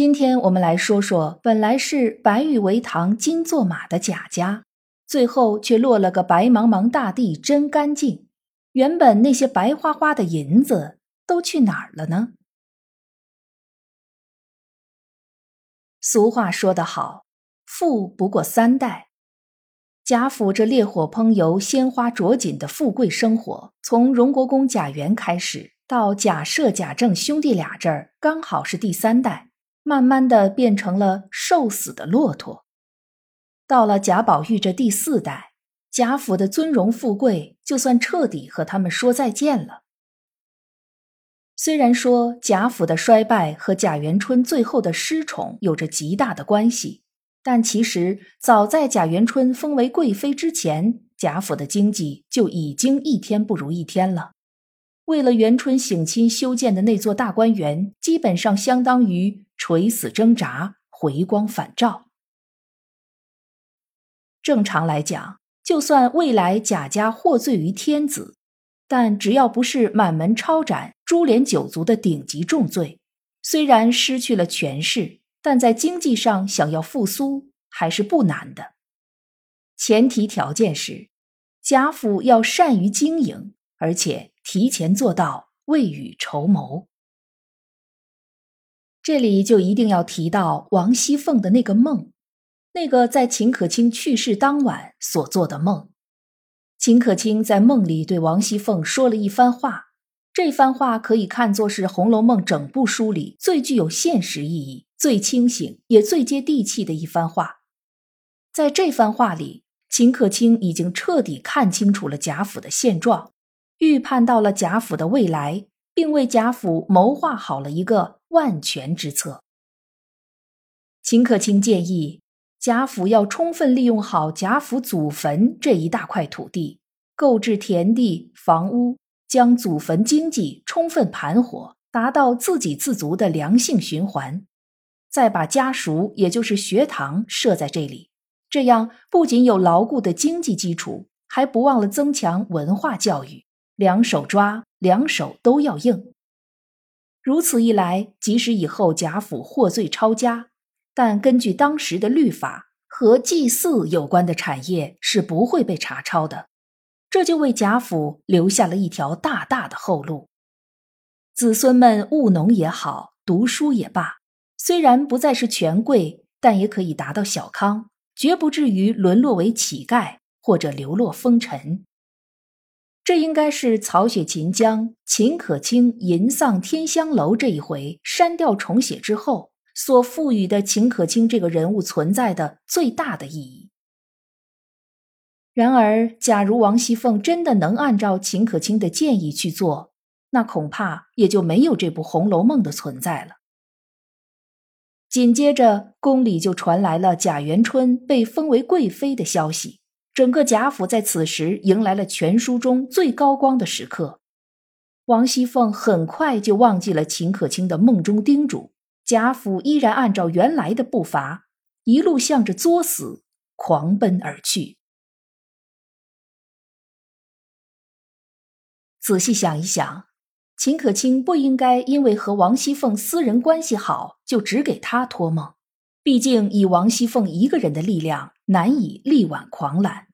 今天我们来说说，本来是白玉为堂金作马的贾家，最后却落了个白茫茫大地真干净。原本那些白花花的银子都去哪儿了呢？俗话说得好，富不过三代。贾府这烈火烹油、鲜花着锦的富贵生活，从荣国公贾源开始，到贾赦、贾政兄弟俩这儿，刚好是第三代。慢慢的变成了瘦死的骆驼。到了贾宝玉这第四代，贾府的尊荣富贵就算彻底和他们说再见了。虽然说贾府的衰败和贾元春最后的失宠有着极大的关系，但其实早在贾元春封为贵妃之前，贾府的经济就已经一天不如一天了。为了元春省亲修建的那座大观园，基本上相当于垂死挣扎、回光返照。正常来讲，就算未来贾家获罪于天子，但只要不是满门抄斩、株连九族的顶级重罪，虽然失去了权势，但在经济上想要复苏还是不难的。前提条件是，贾府要善于经营，而且。提前做到未雨绸缪，这里就一定要提到王熙凤的那个梦，那个在秦可卿去世当晚所做的梦。秦可卿在梦里对王熙凤说了一番话，这番话可以看作是《红楼梦》整部书里最具有现实意义、最清醒也最接地气的一番话。在这番话里，秦可卿已经彻底看清楚了贾府的现状。预判到了贾府的未来，并为贾府谋划好了一个万全之策。秦可卿建议贾府要充分利用好贾府祖坟这一大块土地，购置田地、房屋，将祖坟经济充分盘活，达到自给自足的良性循环。再把家塾，也就是学堂设在这里，这样不仅有牢固的经济基础，还不忘了增强文化教育。两手抓，两手都要硬。如此一来，即使以后贾府获罪抄家，但根据当时的律法，和祭祀有关的产业是不会被查抄的。这就为贾府留下了一条大大的后路。子孙们务农也好，读书也罢，虽然不再是权贵，但也可以达到小康，绝不至于沦落为乞丐或者流落风尘。这应该是曹雪芹将秦可卿吟丧天香楼这一回删掉重写之后，所赋予的秦可卿这个人物存在的最大的意义。然而，假如王熙凤真的能按照秦可卿的建议去做，那恐怕也就没有这部《红楼梦》的存在了。紧接着，宫里就传来了贾元春被封为贵妃的消息。整个贾府在此时迎来了全书中最高光的时刻。王熙凤很快就忘记了秦可卿的梦中叮嘱，贾府依然按照原来的步伐，一路向着作死狂奔而去。仔细想一想，秦可卿不应该因为和王熙凤私人关系好，就只给他托梦。毕竟，以王熙凤一个人的力量，难以力挽狂澜。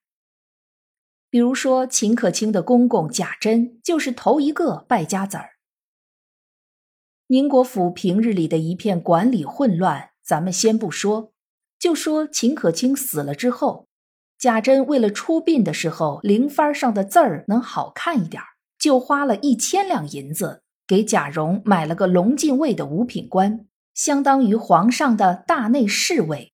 比如说，秦可卿的公公贾珍就是头一个败家子儿。宁国府平日里的一片管理混乱，咱们先不说，就说秦可卿死了之后，贾珍为了出殡的时候灵幡上的字儿能好看一点，就花了一千两银子给贾蓉买了个龙禁卫的五品官。相当于皇上的大内侍卫，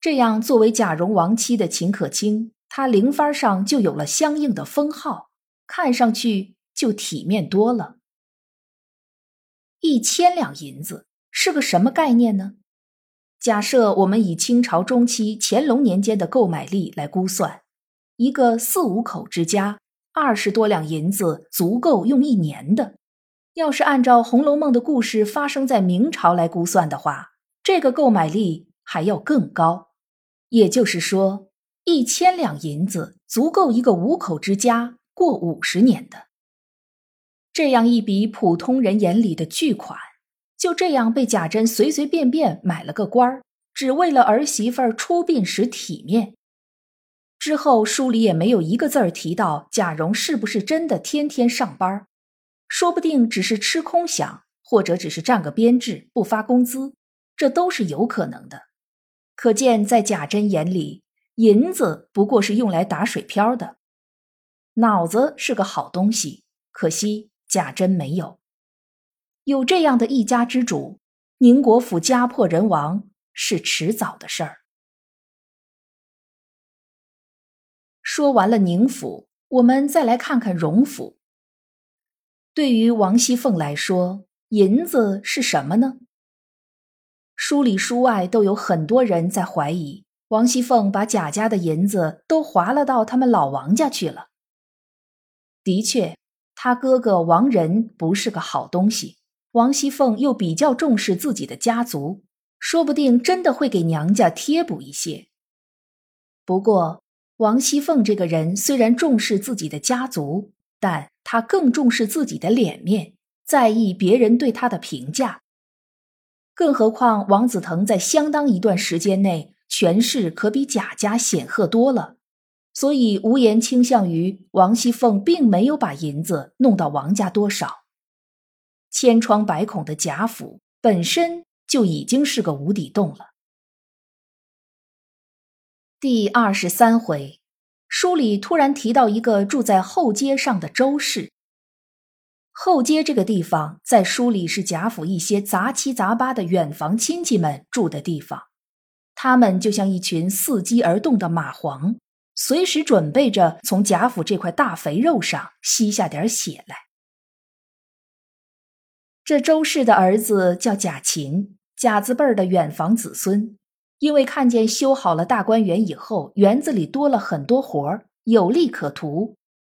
这样作为贾蓉亡妻的秦可卿，他零番上就有了相应的封号，看上去就体面多了。一千两银子，是个什么概念呢？假设我们以清朝中期乾隆年间的购买力来估算，一个四五口之家，二十多两银子足够用一年的。要是按照《红楼梦》的故事发生在明朝来估算的话，这个购买力还要更高。也就是说，一千两银子足够一个五口之家过五十年的。这样一笔普通人眼里的巨款。就这样被贾珍随随便便买了个官儿，只为了儿媳妇儿出殡时体面。之后书里也没有一个字儿提到贾蓉是不是真的天天上班，说不定只是吃空饷，或者只是占个编制不发工资，这都是有可能的。可见在贾珍眼里，银子不过是用来打水漂的。脑子是个好东西，可惜贾珍没有。有这样的一家之主，宁国府家破人亡是迟早的事儿。说完了宁府，我们再来看看荣府。对于王熙凤来说，银子是什么呢？书里书外都有很多人在怀疑，王熙凤把贾家的银子都划了到他们老王家去了。的确，他哥哥王仁不是个好东西。王熙凤又比较重视自己的家族，说不定真的会给娘家贴补一些。不过，王熙凤这个人虽然重视自己的家族，但她更重视自己的脸面，在意别人对她的评价。更何况，王子腾在相当一段时间内权势可比贾家显赫多了，所以无言倾向于王熙凤并没有把银子弄到王家多少。千疮百孔的贾府本身就已经是个无底洞了。第二十三回，书里突然提到一个住在后街上的周氏。后街这个地方，在书里是贾府一些杂七杂八的远房亲戚们住的地方，他们就像一群伺机而动的蚂蟥，随时准备着从贾府这块大肥肉上吸下点血来。这周氏的儿子叫贾琴，贾字辈儿的远房子孙，因为看见修好了大观园以后，园子里多了很多活儿，有利可图，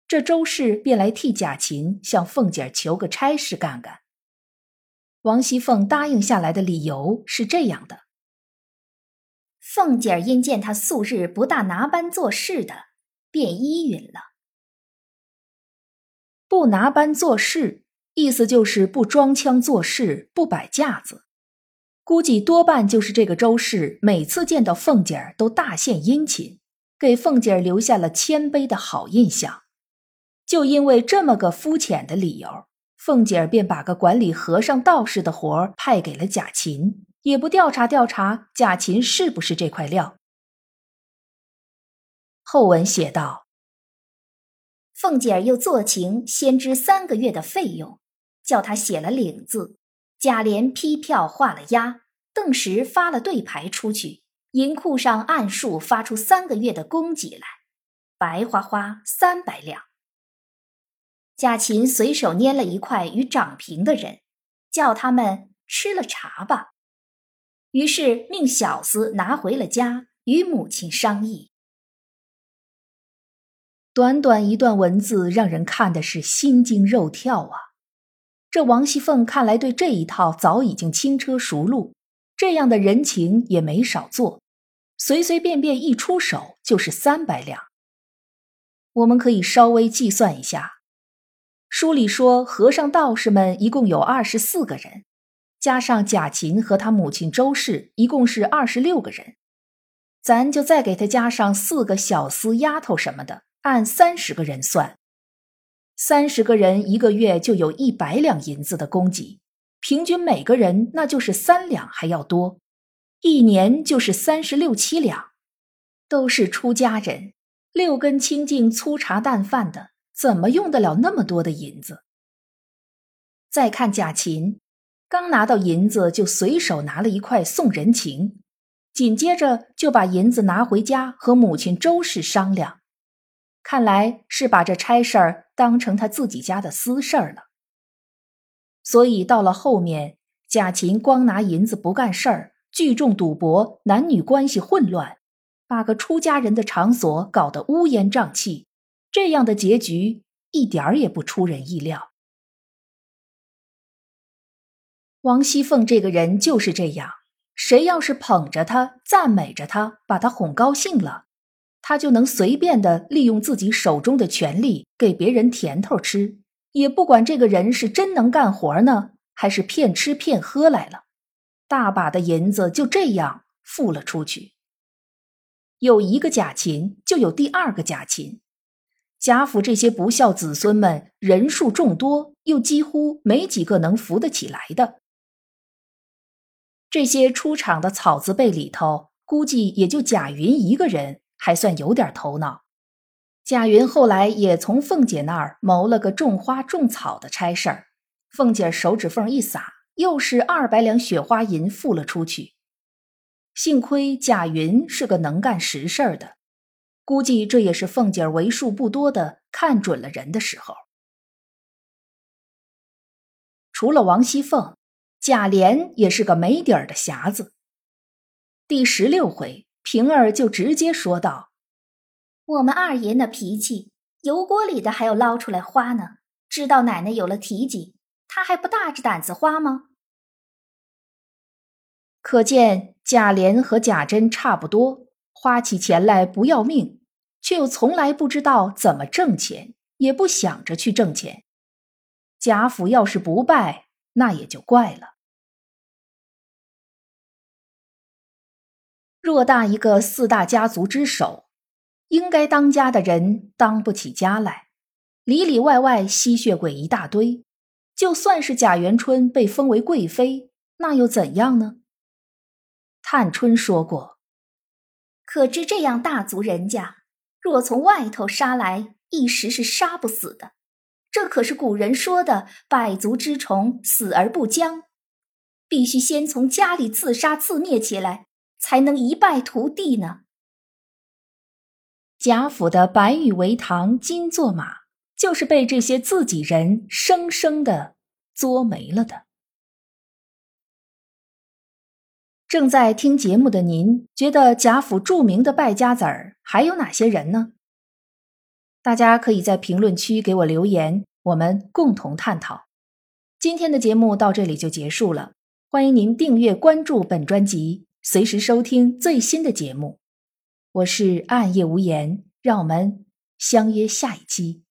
这周氏便来替贾琴向凤姐求个差事干干。王熙凤答应下来的理由是这样的：凤姐儿因见他素日不大拿班做事的，便依允了。不拿班做事。意思就是不装腔作势，不摆架子，估计多半就是这个周氏每次见到凤姐儿都大献殷勤，给凤姐儿留下了谦卑的好印象。就因为这么个肤浅的理由，凤姐儿便把个管理和尚道士的活儿派给了贾琴，也不调查调查贾琴是不是这块料。后文写道：凤姐儿又做情先知三个月的费用。叫他写了领字，贾琏批票画了押，邓石发了对牌出去，银库上按数发出三个月的供给来，白花花三百两。贾琴随手拈了一块与长平的人，叫他们吃了茶吧，于是命小厮拿回了家，与母亲商议。短短一段文字，让人看的是心惊肉跳啊！这王熙凤看来对这一套早已经轻车熟路，这样的人情也没少做，随随便便一出手就是三百两。我们可以稍微计算一下，书里说和尚道士们一共有二十四个人，加上贾琴和他母亲周氏，一共是二十六个人，咱就再给他加上四个小厮丫头什么的，按三十个人算。三十个人一个月就有一百两银子的供给，平均每个人那就是三两还要多，一年就是三十六七两，都是出家人，六根清净、粗茶淡饭的，怎么用得了那么多的银子？再看贾琴，刚拿到银子就随手拿了一块送人情，紧接着就把银子拿回家和母亲周氏商量。看来是把这差事儿当成他自己家的私事儿了，所以到了后面，贾琴光拿银子不干事儿，聚众赌博，男女关系混乱，把个出家人的场所搞得乌烟瘴气。这样的结局一点儿也不出人意料。王熙凤这个人就是这样，谁要是捧着她、赞美着她，把她哄高兴了，她就能随便的利用自己手中的权力给别人甜头吃，也不管这个人是真能干活呢。还是骗吃骗喝来了，大把的银子就这样付了出去。有一个贾琴，就有第二个贾琴。贾府这些不孝子孙们人数众多，又几乎没几个能扶得起来的。这些出场的草字辈里头，估计也就贾云一个人还算有点头脑。贾云后来也从凤姐那儿谋了个种花种草的差事儿。凤姐手指缝一撒，又是二百两雪花银付了出去。幸亏贾云是个能干实事儿的，估计这也是凤姐为数不多的看准了人的时候。除了王熙凤，贾琏也是个没底儿的匣子。第十六回，平儿就直接说道：“我们二爷那脾气，油锅里的还要捞出来花呢。知道奶奶有了提己。”他还不大着胆子花吗？可见贾琏和贾珍差不多，花起钱来不要命，却又从来不知道怎么挣钱，也不想着去挣钱。贾府要是不败，那也就怪了。偌大一个四大家族之首，应该当家的人当不起家来，里里外外吸血鬼一大堆。就算是贾元春被封为贵妃，那又怎样呢？探春说过：“可知这样大族人家，若从外头杀来，一时是杀不死的。这可是古人说的‘百足之虫，死而不僵’，必须先从家里自杀自灭起来，才能一败涂地呢。”贾府的白玉为堂，金作马。就是被这些自己人生生的作没了的。正在听节目的您，觉得贾府著名的败家子儿还有哪些人呢？大家可以在评论区给我留言，我们共同探讨。今天的节目到这里就结束了，欢迎您订阅关注本专辑，随时收听最新的节目。我是暗夜无言，让我们相约下一期。